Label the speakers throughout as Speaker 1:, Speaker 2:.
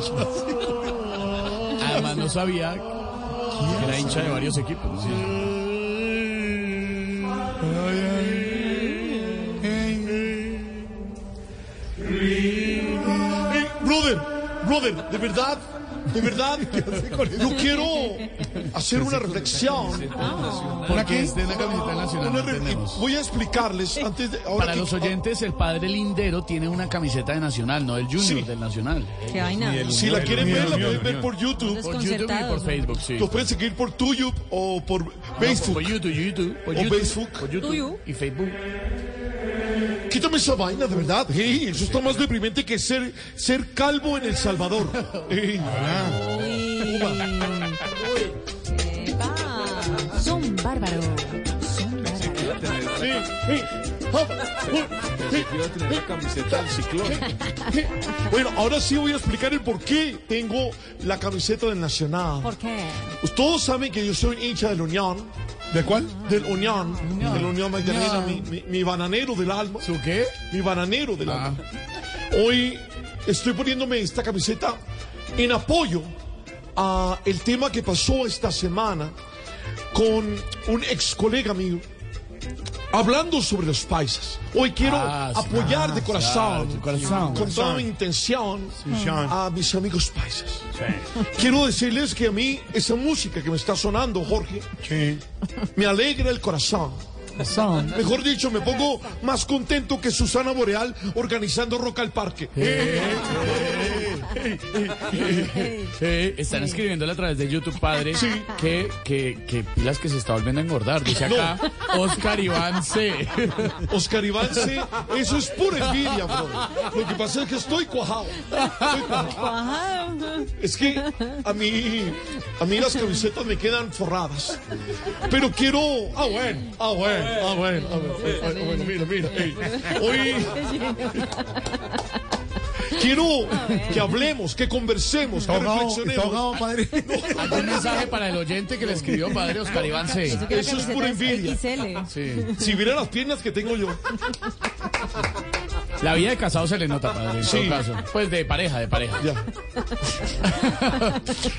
Speaker 1: Además no sabía que era hincha de varios equipos.
Speaker 2: Eh, brother, de verdad, de verdad, yo quiero hacer una reflexión.
Speaker 1: Es de la nacional.
Speaker 2: re-
Speaker 1: entendemos.
Speaker 2: voy a explicarles antes de ahora
Speaker 1: Para
Speaker 2: que-
Speaker 1: los oyentes, el padre Lindero tiene una camiseta de Nacional, no el Junior
Speaker 2: Sí.
Speaker 1: del Nacional.
Speaker 3: Qué vaina.
Speaker 2: Si la quieren ver, la pueden ver por YouTube.
Speaker 1: Por YouTube y por Facebook, sí.
Speaker 2: Los pueden seguir por YouTube o por Facebook.
Speaker 1: Por YouTube, YouTube, por
Speaker 2: O
Speaker 1: YouTube,
Speaker 2: Facebook.
Speaker 1: por YouTube y Facebook.
Speaker 2: Quítame esa vaina, de verdad. Hey, eso está más deprimente que ser, ser calvo en El Salvador. Hey.
Speaker 3: Son bárbaros. Son bárbaros.
Speaker 2: Bueno, ahora sí voy a explicar el por qué tengo la camiseta del Nacional.
Speaker 3: ¿Por qué?
Speaker 2: Todos saben que yo soy hincha del Unión. ¿De cuál? Del Unión. Del Unión Magdalena, mi, mi- mi bananero del alma.
Speaker 1: ¿Su qué?
Speaker 2: Mi bananero del alma. Hoy estoy poniéndome esta camiseta en apoyo a el tema que pasó esta semana con un ex colega mío hablando sobre los paisas. Hoy quiero
Speaker 1: Ah,
Speaker 2: apoyar de corazón,
Speaker 1: claro, de corazón.
Speaker 2: con toda mi intención a mis amigos paisas. Quiero decirles que a mí esa música que me está sonando, Jorge, me alegra el corazón.
Speaker 1: Son.
Speaker 2: Mejor dicho, me pongo más contento que Susana Boreal organizando Rock al Parque.
Speaker 1: Eh, están escribiéndole a través de YouTube, padre, que, que, que pilas que se está volviendo a engordar. Dice acá Oscar Iván C.
Speaker 2: Oscar Iván C, eso es pura envidia, bro. Lo que pasa es que estoy cuajado. Estoy cuajado. Es que a mí, a mí las camisetas me quedan forradas. Pero quiero. Ah, bueno, ah, bueno, ah, bueno, ah, bueno, ah, bueno, mira, mira. Hoy. Quiero que hablemos, que conversemos, que reflexionemos.
Speaker 1: ¿Algún mensaje para el oyente que le escribió padre Oscar Iván C?
Speaker 2: Eso es pura envidia.
Speaker 1: Sí.
Speaker 2: Si viera las piernas que tengo yo.
Speaker 1: La vida de casado se le nota, padre, en
Speaker 2: Sí.
Speaker 1: todo caso. Pues de pareja, de pareja.
Speaker 2: Ya.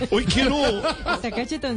Speaker 2: Hoy quiero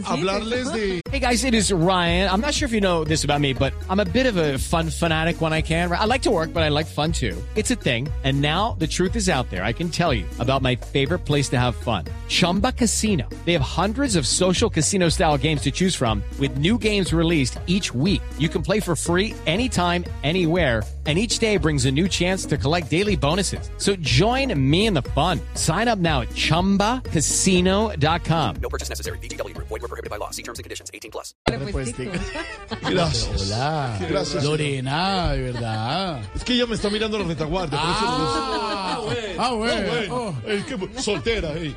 Speaker 2: hablarles de
Speaker 4: Hey guys, it is Ryan. I'm not sure if you know this about me, but I'm a bit of a fun fanatic when I can. I like to work, but I like fun too. It's a thing. And now the truth is out there. I can tell you about my favorite place to have fun. Chumba Casino. They have hundreds of social casino style games to choose from with new games released each week. You can play for free anytime, anywhere. And each day brings a new chance to collect daily bonuses. So join me in the fun. Sign up now at chumbacasino.com.
Speaker 5: No purchase necessary. BGW. Void were prohibited by law. See terms and conditions. 18 plus.
Speaker 3: Repuestico.
Speaker 2: gracias.
Speaker 1: Hola.
Speaker 2: Gracias.
Speaker 1: Lorena, de verdad.
Speaker 2: Es que ella me está mirando la retaguardia. por eso lo digo.
Speaker 1: Ah, bueno.
Speaker 2: Ah, bueno. Ey, qué soltera, ey.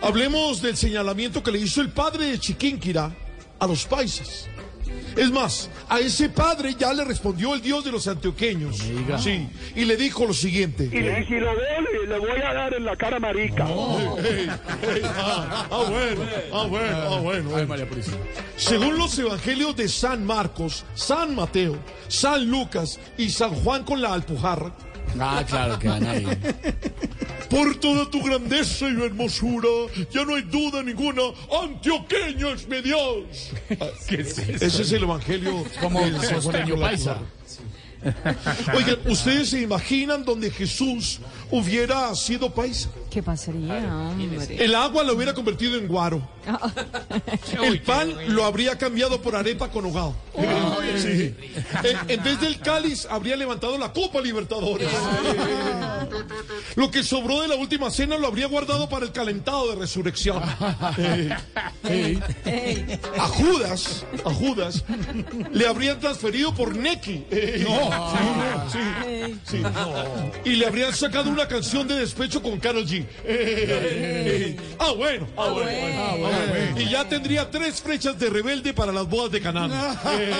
Speaker 2: Hablemos del señalamiento que le hizo el padre de Chiquinquirá a los paisas. Es más, a ese padre ya le respondió el dios de los antioqueños. Sí, y le dijo lo siguiente.
Speaker 6: Y, le- y si lo veo, le, le voy a dar en la cara marica.
Speaker 2: Ah, ah, bueno, ah, bueno, ah, bueno.
Speaker 1: Ay, María Purísima.
Speaker 2: Según los evangelios de San Marcos, San Mateo, San Lucas y San Juan con la Alpujarra,
Speaker 1: Ah, claro que van ahí.
Speaker 2: por toda tu grandeza y hermosura, ya no hay duda ninguna, antioqueño es mi Dios. Ese es el evangelio
Speaker 1: Como costeño
Speaker 2: la
Speaker 1: paisa.
Speaker 2: Oigan, ¿ustedes se imaginan donde Jesús hubiera sido paisa?
Speaker 3: ¿Qué pasaría, hombre?
Speaker 2: El agua lo hubiera convertido en guaro. El pan lo habría cambiado por arepa con hogado. Sí. En, en vez del cáliz habría levantado la Copa Libertadores. Lo que sobró de la última cena lo habría guardado para el calentado de resurrección. Eh,
Speaker 3: Ey,
Speaker 2: a Judas, a Judas, le habrían transferido por Neki. Eh, sí, sí, sí. Y le habrían sacado una canción de despecho con Karol G. Eh, eh, ah, bueno. Ah, bueno. Ah, bueno. Y ya tendría tres flechas de rebelde para las bodas de Canaán. Eh,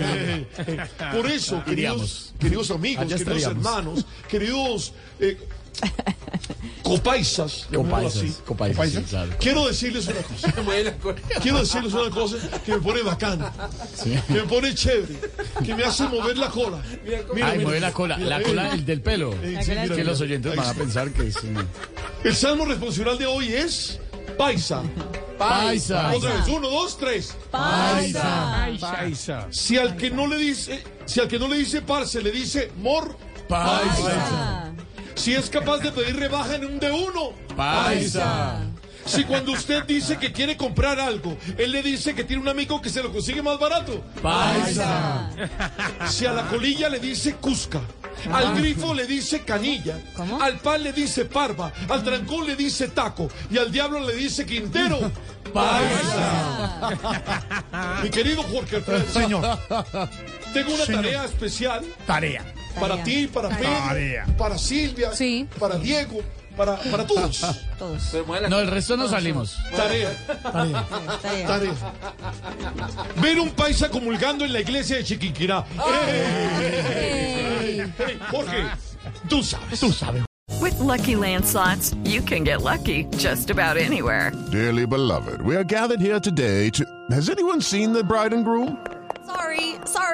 Speaker 2: eh, eh, por eso, queridos, queridos amigos, queridos hermanos, queridos eh, copaisas, así.
Speaker 1: Copaisas, copaisas, sí, claro.
Speaker 2: Quiero decirles una cosa. Quiero decirles una cosa que me pone bacano, que me pone chévere, que me hace mover la cola. Mira,
Speaker 1: Ay,
Speaker 2: mira.
Speaker 1: mueve la cola, la cola
Speaker 2: eh,
Speaker 1: el del pelo.
Speaker 2: eh, sí,
Speaker 1: Que los oyentes van a pensar que es un
Speaker 2: El salmo responsorial de hoy es Paisa.
Speaker 1: paisa.
Speaker 2: Otra vez, uno, dos, tres.
Speaker 3: paisa.
Speaker 2: Si al que no le dice, si al que no le dice parce le dice mor,
Speaker 1: Paisa.
Speaker 2: Si es capaz de pedir rebaja en un de uno,
Speaker 1: Paisa.
Speaker 2: si cuando usted dice que quiere comprar algo, él le dice que tiene un amigo que se lo consigue más barato,
Speaker 1: Paisa.
Speaker 2: si a la colilla le dice cusca, al grifo le dice canilla,
Speaker 3: ¿Cómo?
Speaker 2: al pan le dice parva, al trancón le dice taco y al diablo le dice quintero.
Speaker 1: Paisa.
Speaker 2: Mi querido Jorge Alfredo,
Speaker 7: Señor,
Speaker 2: tengo una tarea especial
Speaker 7: tarea.
Speaker 2: Para ti, para Pedro,
Speaker 7: Tarea.
Speaker 2: para Silvia,
Speaker 3: Sí.
Speaker 2: para Diego, para, para todos.
Speaker 3: Todos.
Speaker 1: No, el resto no salimos.
Speaker 2: Tarea,
Speaker 3: Tarea.
Speaker 2: tarea. Ver un paisa comulgando en la iglesia de Chiquinquirá. ¡Ey! ¡Ey! Jorge, tú sabes.
Speaker 7: Tú sabes.
Speaker 8: With Lucky Land slots, you can get lucky just about anywhere.
Speaker 9: Dearly beloved, we are gathered here today to. Has anyone seen the bride and groom?
Speaker 10: Sorry,